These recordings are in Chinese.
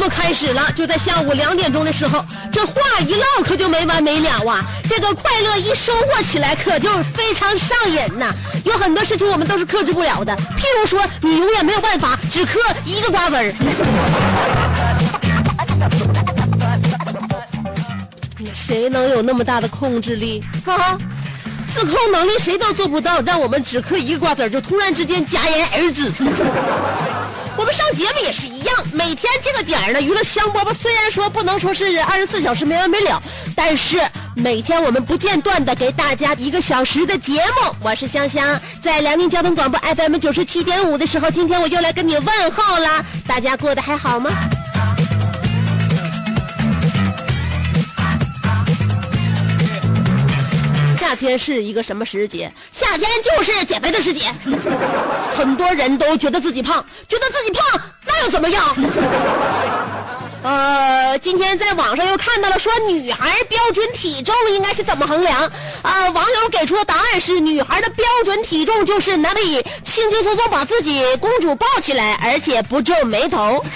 目开始了，就在下午两点钟的时候，这话一唠可就没完没了啊！这个快乐一收获起来，可就是非常上瘾呐。有很多事情我们都是克制不了的，譬如说，你永远没有办法只嗑一个瓜子儿。谁能有那么大的控制力啊？自控能力谁都做不到，让我们只嗑一个瓜子儿就突然之间戛然而止。上节目也是一样，每天这个点儿呢，娱乐香饽饽虽然说不能说是二十四小时没完没了，但是每天我们不间断的给大家一个小时的节目。我是香香，在辽宁交通广播 FM 九十七点五的时候，今天我又来跟你问候了，大家过得还好吗？天是一个什么时节？夏天就是减肥的时节。很多人都觉得自己胖，觉得自己胖，那又怎么样？呃，今天在网上又看到了说女孩标准体重应该是怎么衡量？啊、网友给出的答案是女孩的标准体重就是能力轻轻松松把自己公主抱起来，而且不皱眉头。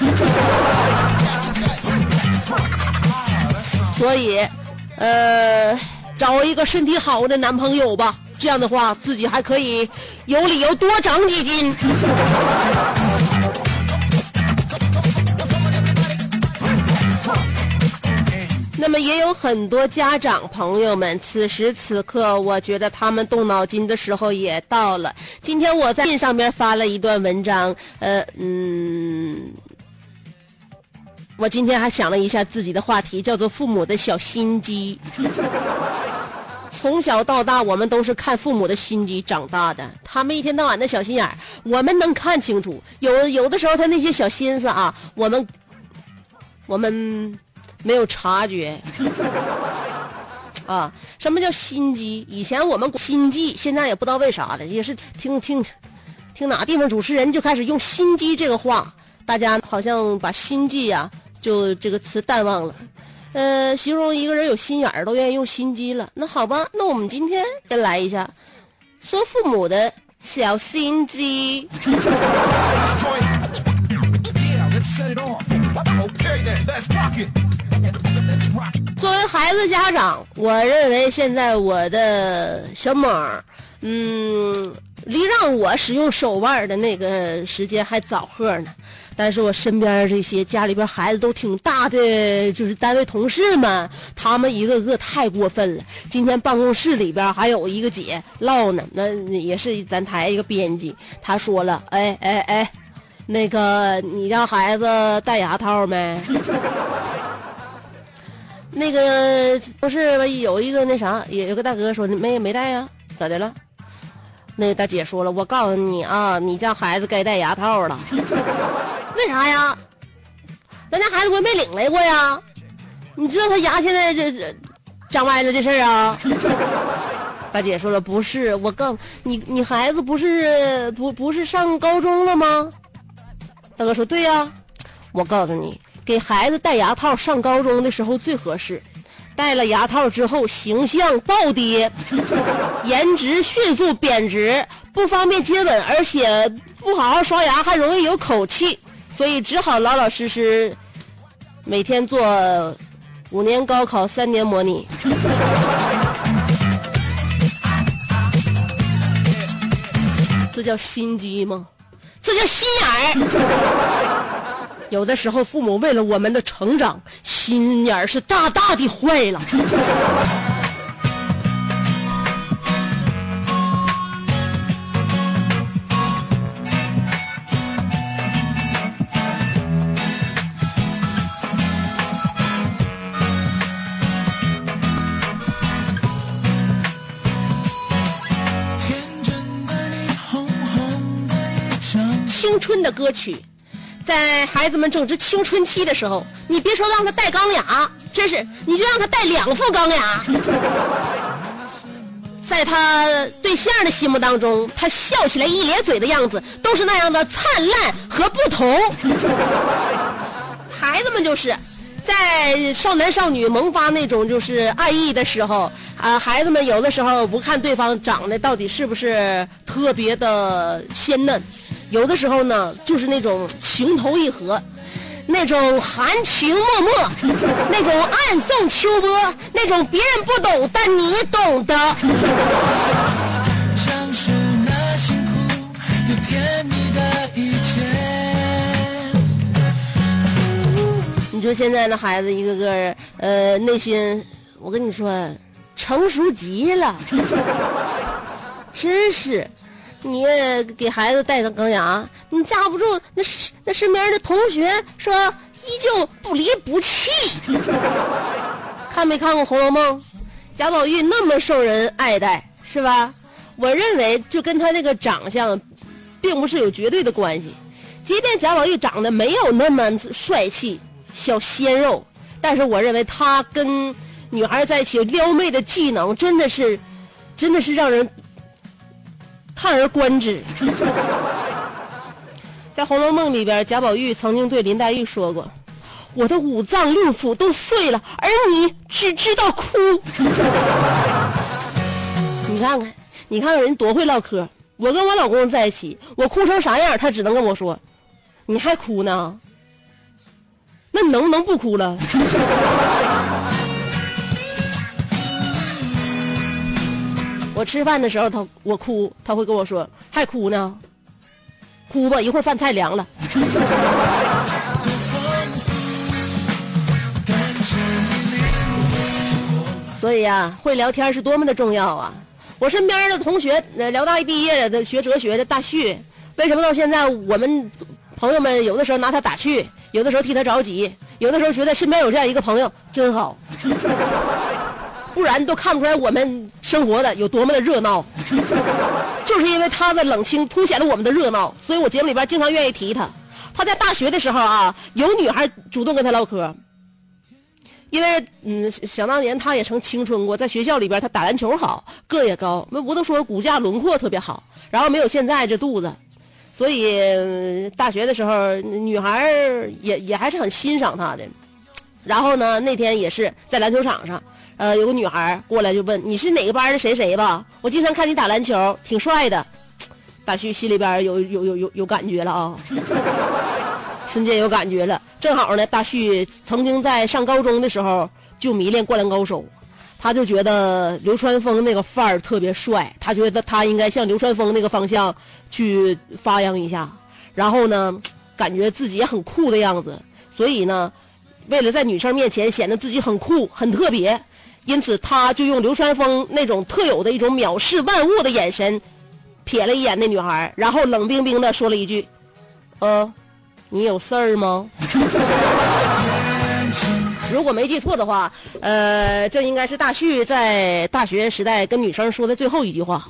所以，呃，找一个身体好的男朋友吧，这样的话自己还可以有理由多长几斤。那么也有很多家长朋友们，此时此刻，我觉得他们动脑筋的时候也到了。今天我在信上面发了一段文章，呃，嗯，我今天还想了一下自己的话题，叫做“父母的小心机”。从小到大，我们都是看父母的心机长大的。他们一天到晚的小心眼儿，我们能看清楚。有有的时候，他那些小心思啊，我们我们没有察觉。啊，什么叫心机？以前我们心计，现在也不知道为啥的，也是听听听哪个地方主持人就开始用心机这个话，大家好像把心计呀、就这个词淡忘了。呃，形容一个人有心眼儿，都愿意用心机了。那好吧，那我们今天先来一下，说父母的小心机。作为孩子家长，我认为现在我的小猛，嗯，离让我使用手腕的那个时间还早呵呢。但是我身边这些家里边孩子都挺大的，就是单位同事们，他们一个个太过分了。今天办公室里边还有一个姐唠呢，那也是咱台一个编辑，她说了，哎哎哎，那个你家孩子戴牙套没？那个不是？有一个那啥，有有个大哥说没没带呀，咋的了？那大姐说了，我告诉你啊，你家孩子该戴牙套了。为啥呀？咱家孩子不是没领来过呀？你知道他牙现在这这长歪了这事儿啊？大姐说了，不是，我告你，你孩子不是不不是上高中了吗？大哥说对呀、我告诉你，给孩子戴牙套上高中的时候最合适。戴了牙套之后，形象暴跌，颜值迅速贬值，不方便接吻，而且不好好刷牙还容易有口气，所以只好老老实实每天做五年高考三年模拟。这叫心机吗？这叫心眼儿。有的时候，父母为了我们的成长，心眼儿是大大的坏了。天真的你，红红的一张青春的歌曲，在孩子们正值青春期的时候，你别说让他戴钢牙，真是你就让他戴两副钢牙。在他对象的心目当中，他笑起来一咧嘴的样子都是那样的灿烂和不同。孩子们就是在少男少女萌发那种就是爱意的时候，啊，孩子们有的时候不看对方长得到底是不是特别的鲜嫩，有的时候呢就是那种情投意合。那种含情脉脉，那种暗送秋波，那种别人不懂但你懂的。你说现在的孩子一个个，呃，内心，我跟你说，成熟极了，真是。你给孩子戴上钢牙，你架不住那那身边的同学说依旧不离不弃。看没看过《红楼梦》？贾宝玉那么受人爱戴，是吧？我认为就跟他那个长相，并不是有绝对的关系。即便贾宝玉长得没有那么帅气、小鲜肉，但是我认为他跟女孩在一起撩妹的技能真的是，真的是让人叹而观之。在《红楼梦》里边，贾宝玉曾经对林黛玉说过：“我的五脏六腑都碎了，而你只知道哭。”你看看，你看看人多会唠嗑。我跟我老公在一起，我哭成啥样，他只能跟我说：“你还哭呢？那你能不能不哭了？” 我吃饭的时候，他我哭，他会跟我说：“还哭呢？哭吧，一会儿饭菜凉了。”所以呀、会聊天是多么的重要啊！我身边的同学，呃，辽大一毕业的学哲学的大旭，为什么到现在我们朋友们有的时候拿他打趣，有的时候替他着急，有的时候觉得身边有这样一个朋友真好，不然都看不出来我们生活的有多么的热闹。就是因为他的冷清凸显了我们的热闹，所以我节目里边经常愿意提他。他在大学的时候啊，有女孩主动跟他唠嗑，因为嗯，想当年他也曾青春过，在学校里边他打篮球好，个儿也高，那不都说骨架轮廓特别好，然后没有现在这肚子，所以呃大学的时候女孩也也还是很欣赏他的。然后呢，那天也是在篮球场上，呃，有个女孩过来就问你是哪个班的谁谁吧？我经常看你打篮球，挺帅的。大旭心里边有有有有有感觉了啊，瞬间有感觉了。正好呢，大旭曾经在上高中的时候就迷恋《灌篮高手》，他就觉得流川枫那个范儿特别帅，他觉得他应该向流川枫那个方向去发扬一下。然后呢，感觉自己也很酷的样子，所以呢，为了在女生面前显得自己很酷、很特别，因此他就用流川枫那种特有的一种藐视万物的眼神，瞥了一眼那女孩，然后冷冰冰的说了一句：“呃，你有事儿吗？” 如果没记错的话，呃，这应该是大旭在大学时代跟女生说的最后一句话。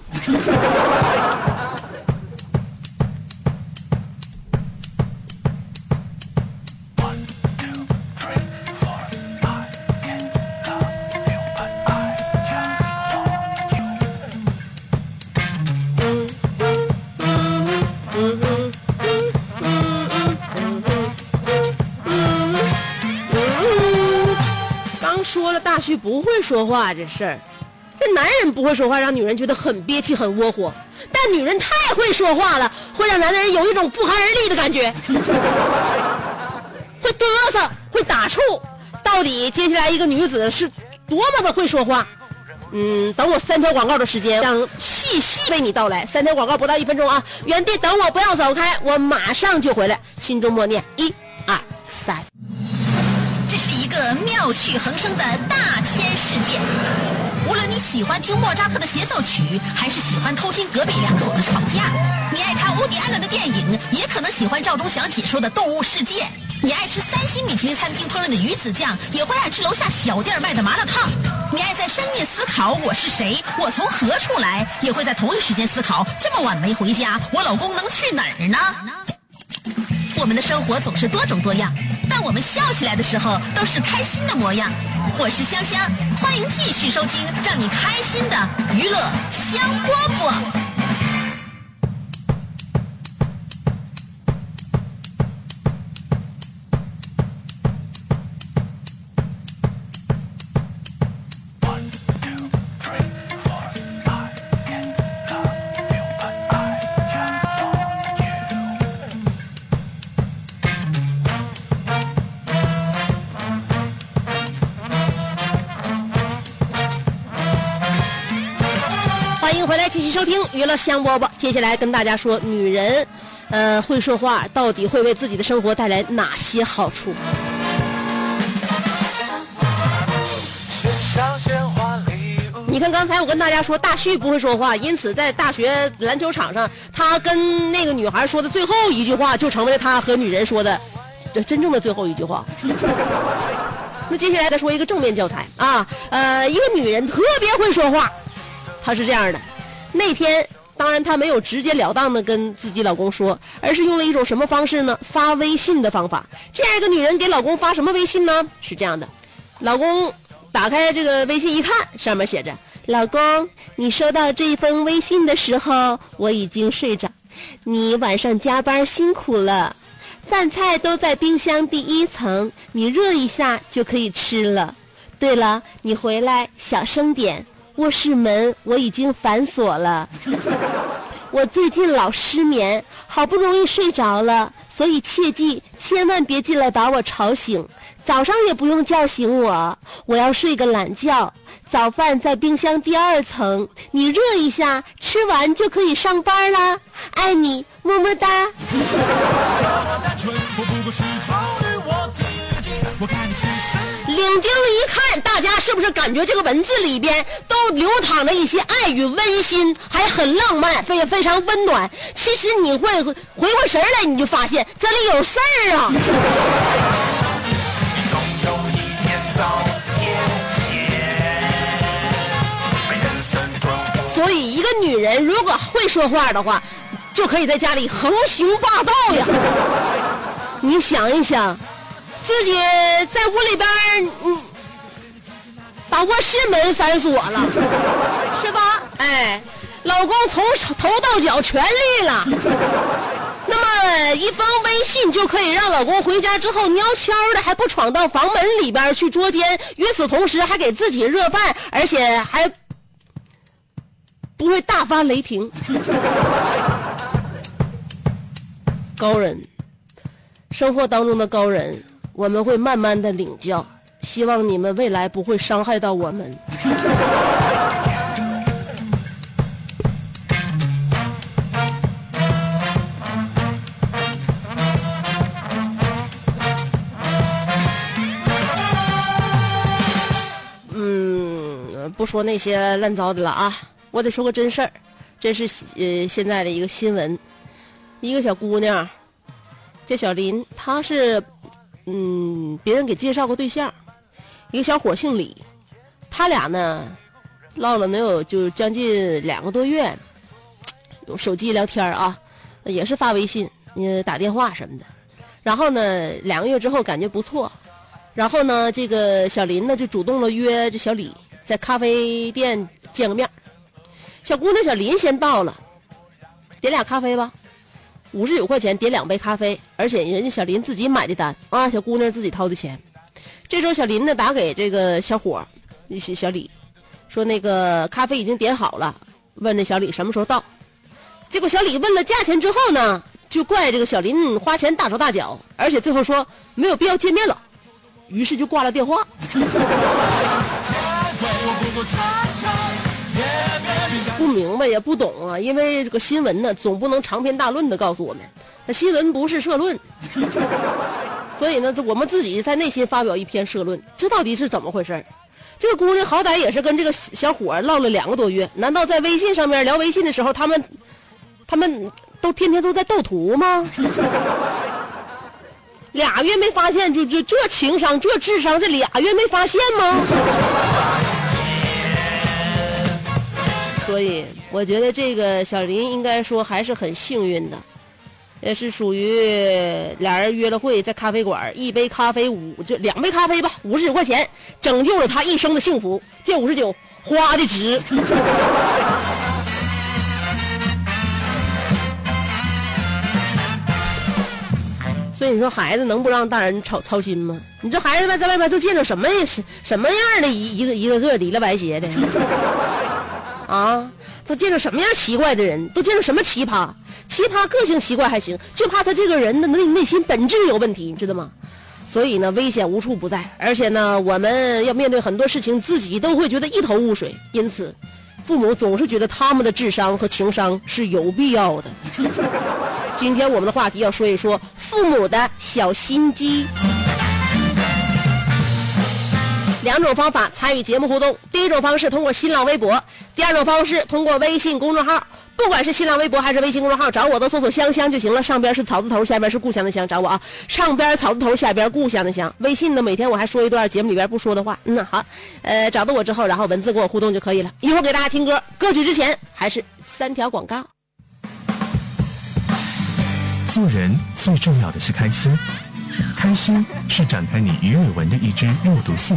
不会说话这事儿，这男人不会说话，让女人觉得很憋气、很窝火；但女人太会说话了，会让男的人有一种不寒而栗的感觉，会嘚瑟，会打怵。到底接下来一个女子是多么的会说话？嗯，等我三条广告的时间，让细细为你道来。三条广告不到一分钟啊，原地等我，不要走开，我马上就回来。心中默念：一、二、个妙趣横生的大千世界。无论你喜欢听莫扎特的协奏曲，还是喜欢偷听隔壁两口子吵架，你爱看乌迪安伦的电影，也可能喜欢赵忠祥解说的《动物世界》。你爱吃三星米其林餐厅烹饪的鱼子酱，也会爱吃楼下小店卖的麻辣烫。你爱在深夜思考我是谁，我从何处来，也会在同一时间思考这么晚没回家，我老公能去哪儿呢？我们的生活总是多种多样，但我们笑起来的时候都是开心的模样。我是香香，欢迎继续收听让你开心的娱乐香饽饽。收听娱乐香饽饽。接下来跟大家说，女人，呃，会说话到底会为自己的生活带来哪些好处？你看，刚才我跟大家说，大旭不会说话，因此在大学篮球场上，他跟那个女孩说的最后一句话，就成为了他和女人说的这真正的最后一句话。那接下来再说一个正面教材啊，呃，一个女人特别会说话，她是这样的，那天当然她没有直截了当的跟自己老公说，而是用了一种什么方式呢？发微信的方法。这样一个女人给老公发什么微信呢？是这样的，老公打开这个微信一看，上面写着：“老公，你收到这一封微信的时候，我已经睡着，你晚上加班辛苦了。”饭菜都在冰箱第一层，你热一下就可以吃了。对了，你回来小声点，卧室门我已经反锁了。我最近老失眠，好不容易睡着了，所以切记千万别进来把我吵醒。早上也不用叫醒我，我要睡个懒觉。早饭在冰箱第二层，你热一下，吃完就可以上班啦。爱你，么么哒。领丁一看，大家是不是感觉这个文字里边都流淌着一些爱与温馨，还很浪漫，非非常温暖？其实你会回过神来，你就发现这里有事儿啊！所以，一个女人如果会说话的话，就可以在家里横行霸道呀。你想一想，自己在屋里边，嗯，把卧室门反锁了，是吧？哎，老公从头到脚全绿了。那么一封微信就可以让老公回家之后悄悄的，还不闯到房门里边去捉奸，与此同时还给自己热饭，而且还不会大发雷霆。高人，生活当中的高人，我们会慢慢的领教，希望你们未来不会伤害到我们。嗯，不说那些乱糟的了啊，我得说个真事儿，这是呃现在的一个新闻，一个小姑娘叫小林，她是嗯别人给介绍个对象，一个小伙姓李，他俩呢唠了能有就将近两个多月，用手机聊天啊，也是发微信，呃打电话什么的，然后呢两个月之后感觉不错。然后呢，这个小林呢就主动了约这小李在咖啡店见个面。小姑娘小林先到了，点俩咖啡吧，五十九块钱点两杯咖啡，而且人家小林自己买的单啊，小姑娘自己掏的钱。这时候小林呢打给这个小伙儿，那是小李说那个咖啡已经点好了，问那小李什么时候到。结果小李问了价钱之后呢，就怪这个小林花钱大手大脚，而且最后说没有必要见面了，于是就挂了电话。不明白也不懂啊，因为这个新闻呢，总不能长篇大论的告诉我们，那新闻不是社论，所以呢，这我们自己在内心发表一篇社论，这到底是怎么回事儿这个姑娘好歹也是跟这个小伙儿唠了两个多月，难道在微信上面聊微信的时候，他们他们都天天都在斗图吗？俩月没发现，就就这情商、这智商，这俩月没发现吗？所以我觉得这个小林应该说还是很幸运的，也是属于俩人约了会，在咖啡馆一杯咖啡五就两杯咖啡吧，五十九块钱，拯救了他一生的幸福。这五十九花的值。所以你说孩子能不让大人操操心吗？你这孩子们在外面都见着什么什什么样的一一个一个个里了白鞋的啊？都见着什么样奇怪的人？都见着什么奇葩？奇葩个性奇怪还行，就怕他这个人的内内心本质有问题，你知道吗？所以呢，危险无处不在，而且呢，我们要面对很多事情，自己都会觉得一头雾水。因此，父母总是觉得他们的智商和情商是有必要的。今天我们的话题要说一说父母的小心机。两种方法参与节目互动：第一种方式通过新浪微博，第二种方式通过微信公众号。不管是新浪微博还是微信公众号，找我都搜索“香香”就行了。上边是草字头，下边是故乡的乡，找我啊。上边草字头，下边故乡的乡。微信呢，每天我还说一段节目里边不说的话。嗯，好，呃，找到我之后，然后文字跟我互动就可以了。一会儿给大家听歌，歌曲之前还是三条广告。做人最重要的是开心，开心是展开你鱼尾纹的一支肉毒素，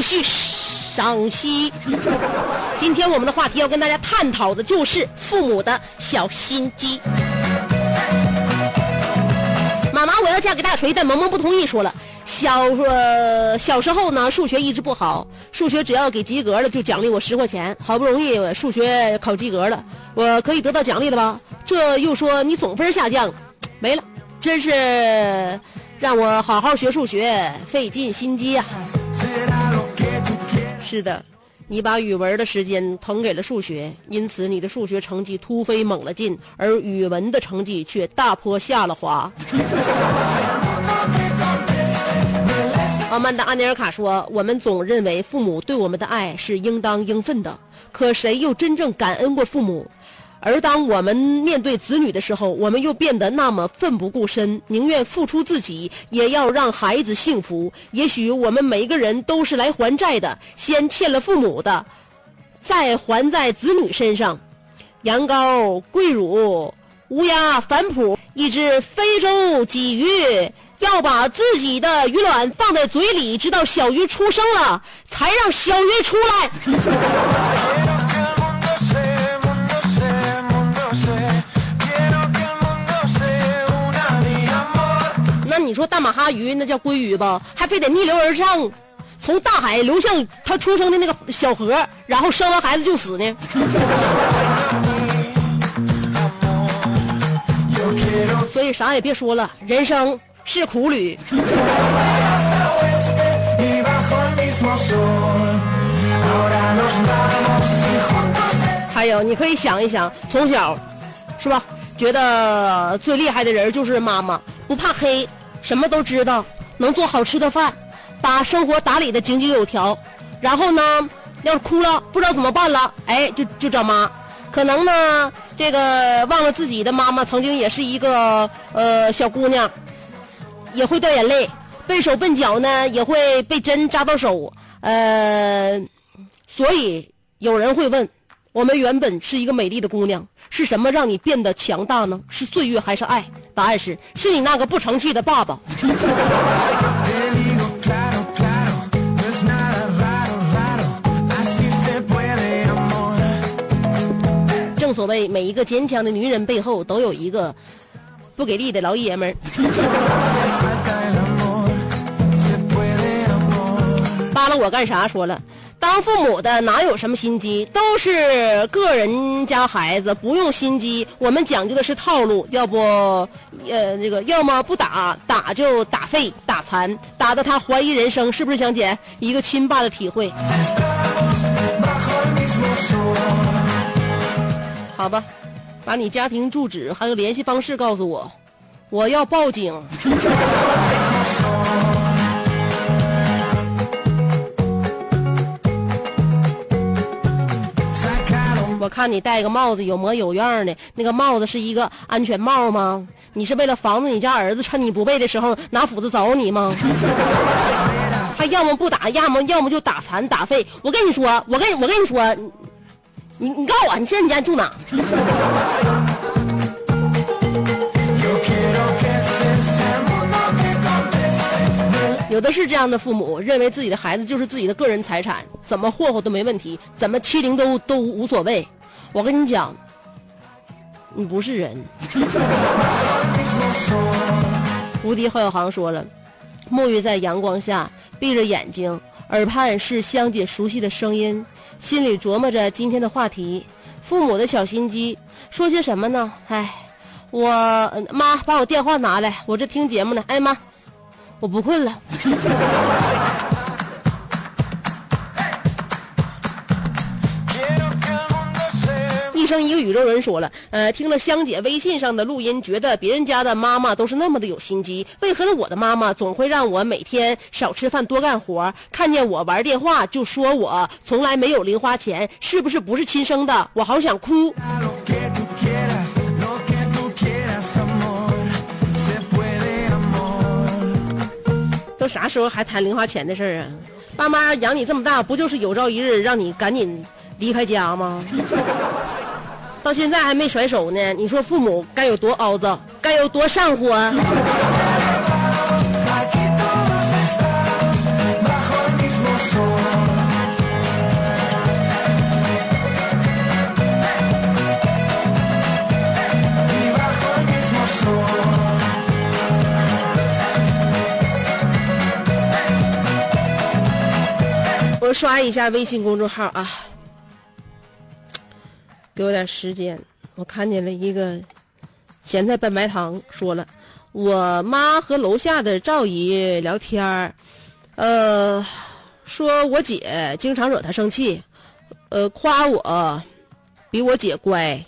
继续赏析。今天我们的话题要跟大家探讨的就是父母的小心机。妈妈，我要嫁给大锤，但萌萌不同意，说了。小呃小时候呢，数学一直不好，数学只要给及格了就奖励我十块钱。好不容易数学考及格了，我可以得到奖励了吧？这又说你总分下降，没了，真是让我好好学数学费尽心机呀、是的，你把语文的时间腾给了数学，因此你的数学成绩突飞猛了进，而语文的成绩却大坡下了滑。阿曼达·阿尼尔卡说：“我们总认为父母对我们的爱是应当应分的，可谁又真正感恩过父母？而当我们面对子女的时候，我们又变得那么奋不顾身，宁愿付出自己，也要让孩子幸福。也许我们每一个人都是来还债的，先欠了父母的，再还在子女身上。羊羔、桂乳、乌鸦、反哺，一只非洲鲫鱼，要把自己的鱼卵放在嘴里，直到小鱼出生了，才让小鱼出来。你说大马哈鱼那叫鲑鱼吧，还非得逆流而上，从大海流向它出生的那个小河，然后生完孩子就死呢？所以啥也别说了，人生是苦旅。还有，你可以想一想，从小，是吧？觉得最厉害的人就是妈妈，不怕黑，什么都知道，能做好吃的饭，把生活打理的井井有条。然后呢，要是哭了不知道怎么办了，哎，就就找妈。可能呢，这个忘了自己的妈妈曾经也是一个呃小姑娘，也会掉眼泪，笨手笨脚呢，也会被针扎到手，呃，所以有人会问，我们原本是一个美丽的姑娘，是什么让你变得强大呢？是岁月还是爱？答案是，是你那个不成器的爸爸。正所谓，每一个坚强的女人背后都有一个不给力的老爷们儿。扒拉我干啥？说了，当父母的哪有什么心机，都是个人家孩子，不用心机。我们讲究的是套路，要不，呃，这个要么不打，打就打废、打残，打得他怀疑人生，是不是香姐？一个亲爸的体会。好吧，把你家庭住址还有联系方式告诉我，我要报警。看你戴个帽子有模有样的，那个帽子是一个安全帽吗？你是为了防止你家儿子趁你不备的时候拿斧子凿你吗？他要么不打，要么要么就打残打废。我跟你说，我跟我跟你说，你你告诉我，你现在你家住哪.有的是这样的父母，认为自己的孩子就是自己的个人财产，怎么霍霍都没问题，怎么欺凌都都无所谓。我跟你讲，你不是人。无敌郝小航说了，沐浴在阳光下，闭着眼睛，耳畔是香姐熟悉的声音，心里琢磨着今天的话题。父母的小心机，说些什么呢？哎，我妈把我电话拿来，我这听节目呢。哎妈，我不困了。生一个宇宙人说了，呃，听了香姐微信上的录音，觉得别人家的妈妈都是那么的有心机，为何呢？我的妈妈总会让我每天少吃饭多干活，看见我玩电话就说我从来没有零花钱，是不是不是亲生的？我好想哭。都啥时候还谈零花钱的事儿啊？爸妈养你这么大，不就是有朝一日让你赶紧离开家吗？到现在还没甩手呢，你说父母该有多肮脏，该有多上火啊。我刷一下微信公众号啊。给我点时间。我看见了一个咸菜拌白糖，说了，我妈和楼下的赵姨聊天儿呃，说我姐经常惹她生气，呃，夸我比我姐乖，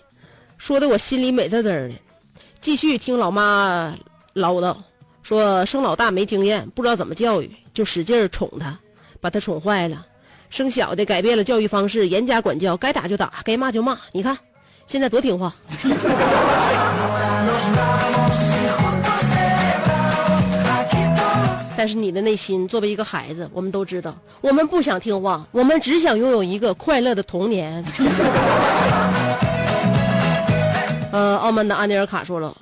说的我心里美滋滋的。继续听老妈唠叨，说生老大没经验，不知道怎么教育，就使劲儿宠她，把她宠坏了。生小的改变了教育方式，严加管教，该打就打，该骂就骂。你看，现在多听话。但是你的内心，作为一个孩子，我们都知道，我们不想听话，我们只想拥有一个快乐的童年。呃，傲慢的安尼尔卡说了，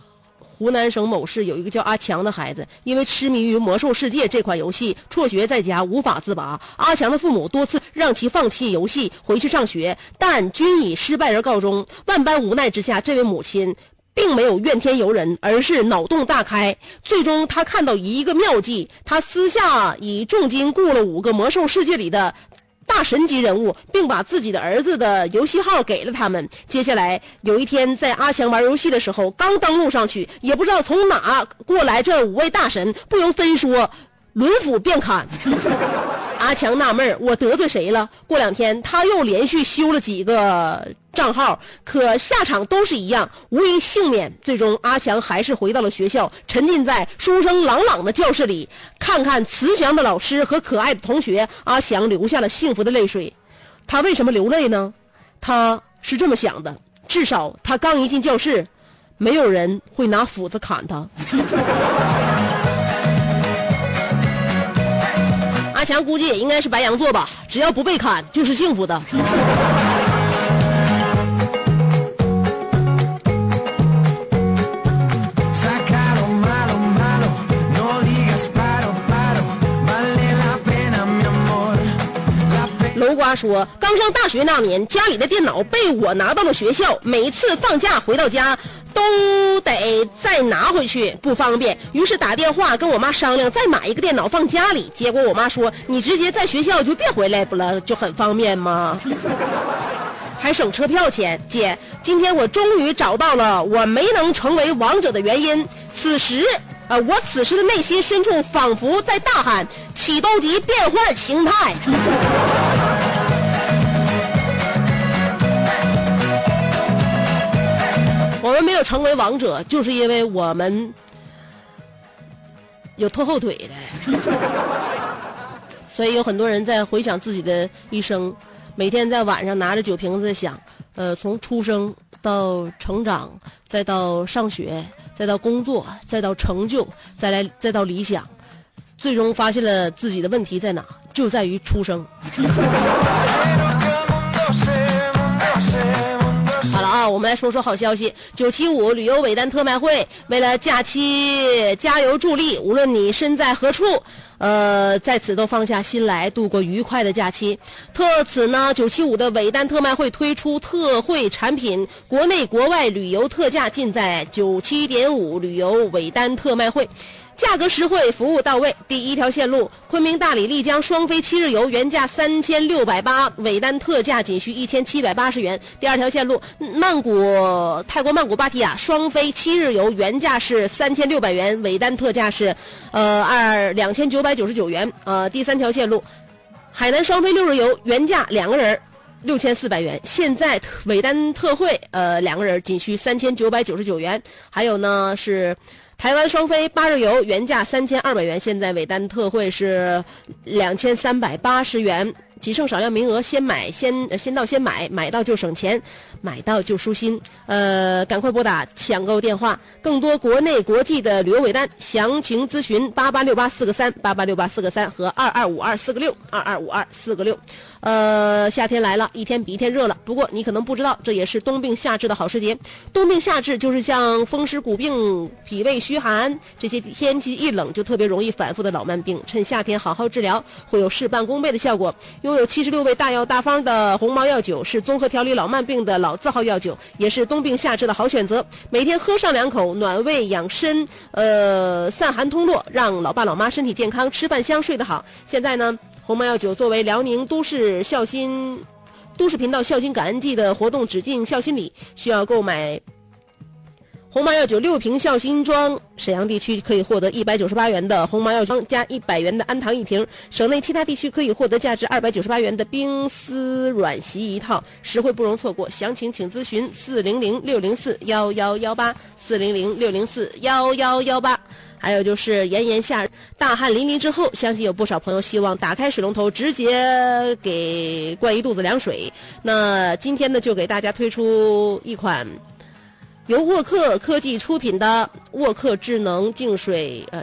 湖南省某市有一个叫阿强的孩子，因为痴迷于《魔兽世界》这款游戏，辍学在家无法自拔。阿强的父母多次让其放弃游戏，回去上学，但均以失败而告终。万般无奈之下，这位母亲。并没有怨天尤人，而是脑洞大开。最终，他看到一个妙计，他私下以重金雇了五个魔兽世界里的大神级人物，并把自己的儿子的游戏号给了他们。接下来有一天，在阿强玩游戏的时候，刚登录上去，也不知道从哪过来这五位大神，不由分说，轮斧便砍。阿强纳闷儿，我得罪谁了？过两天他又连续修了几个账号，可下场都是一样，无一幸免。最终，阿强还是回到了学校，沉浸在书声朗朗的教室里，看看慈祥的老师和可爱的同学，阿强流下了幸福的泪水。他为什么流泪呢？他是这么想的：至少他刚一进教室，没有人会拿斧子砍他。阿强估计也应该是白羊座吧，只要不被砍就是幸福的。瓜说，刚上大学那年，家里的电脑被我拿到了学校，每一次放假回到家。都得再拿回去，不方便。于是打电话跟我妈商量，再买一个电脑放家里。结果我妈说：“你直接在学校就别回来不了，就很方便吗？还省车票钱。”姐，今天我终于找到了我没能成为王者的原因。此时，呃，我此时的内心深处仿佛在大喊：“启动级变换形态。”我们没有成为王者，就是因为我们有拖后腿的。所以有很多人在回想自己的一生，每天在晚上拿着酒瓶子想，呃，从出生到成长，再到上学，再到工作，再到成就，再来再到理想，最终发现了自己的问题在哪，就在于出生。啊，我们来说说好消息。九七五旅游尾单特卖会为了假期加油助力，无论你身在何处，呃，在此都放下心来，度过愉快的假期。特此呢，九七五的尾单特卖会推出特惠产品，国内国外旅游特价尽在九七点五旅游尾单特卖会。价格实惠，服务到位。第一条线路昆明、大理、丽江双飞七日游原价三千六百八，尾单特价仅需一千七百八十元。第二条线路曼谷、泰国曼谷芭提雅双飞七日游原价是三千六百元，尾单特价是呃二两千九百九十九元。呃，第三条线路海南双飞六日游原价两个人六千四百元，现在尾单特惠，呃，两个人仅需三千九百九十九元。还有呢是台湾双飞八日游，原价三千二百元，现在尾单特惠是两千三百八十元。仅剩少量名额，先买先先到先买，买到就省钱，买到就舒心。呃，赶快拨打抢购电话，更多国内国际的旅游尾单详情咨询八八六八四个三八八六八四个三和二二五二四个六二二五二四个六。呃，夏天来了，一天比一天热了。不过你可能不知道，这也是冬病夏治的好时节。冬病夏治就是像风湿骨病、脾胃虚寒这些天气一冷就特别容易反复的老慢病，趁夏天好好治疗，会有事半功倍的效果。拥有七十六味大药大方的红毛药酒是综合调理老慢病的老字号药酒，也是冬病夏治的好选择。每天喝上两口，暖胃养身，呃，散寒通络，让老爸老妈身体健康，吃饭香，睡得好。现在呢，红毛药酒作为辽宁都市孝心都市频道孝心感恩季的活动只进孝心礼，需要购买红毛药酒六瓶孝心装，沈阳地区可以获得一百九十八元的红毛药酒加一百元的安糖一瓶，省内其他地区可以获得价值二百九十八元的冰丝软席一套，实惠不容错过。详情请咨询四零零六零四幺幺幺八四零零六零四幺幺幺八。还有就是炎炎夏日，大汗淋漓之后，相信有不少朋友希望打开水龙头直接给灌一肚子凉水。那今天呢，就给大家推出一款由沃克科技出品的沃克智能净水呃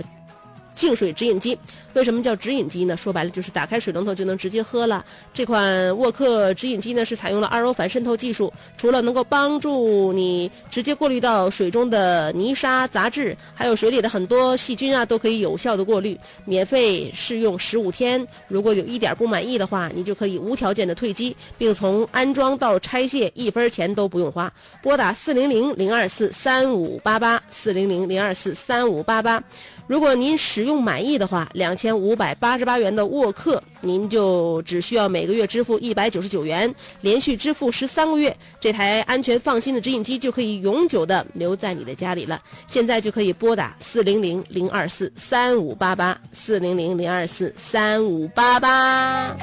净水直饮机。为什么叫直饮机呢？说白了就是打开水龙头就能直接喝了。这款沃克直饮机呢是采用了 RO 反渗透技术，除了能够帮助你直接过滤到水中的泥沙、杂质，还有水里的很多细菌啊，都可以有效的过滤。免费试用十五天，如果有一点不满意的话，你就可以无条件的退机，并从安装到拆卸一分钱都不用花。拨打四零零零二四三五八八四零零零二四三五八八。如果您使用满意的话，两千五百八十八元的沃克，您就只需要每个月支付一百九十九元，连续支付十三个月，这台安全放心的直饮机就可以永久的留在你的家里了。现在就可以拨打四零零零二四三五八八四零零零二四三五八八。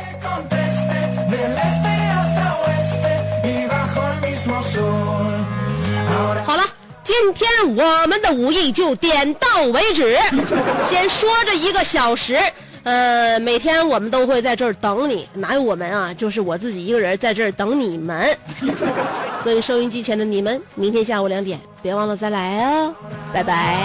好了，今天我们的武艺就点到为止，先说这一个小时。呃，每天我们都会在这儿等你，哪有我们啊？就是我自己一个人在这儿等你们。所以收音机前的你们，明天下午两点别忘了再来哦，拜拜。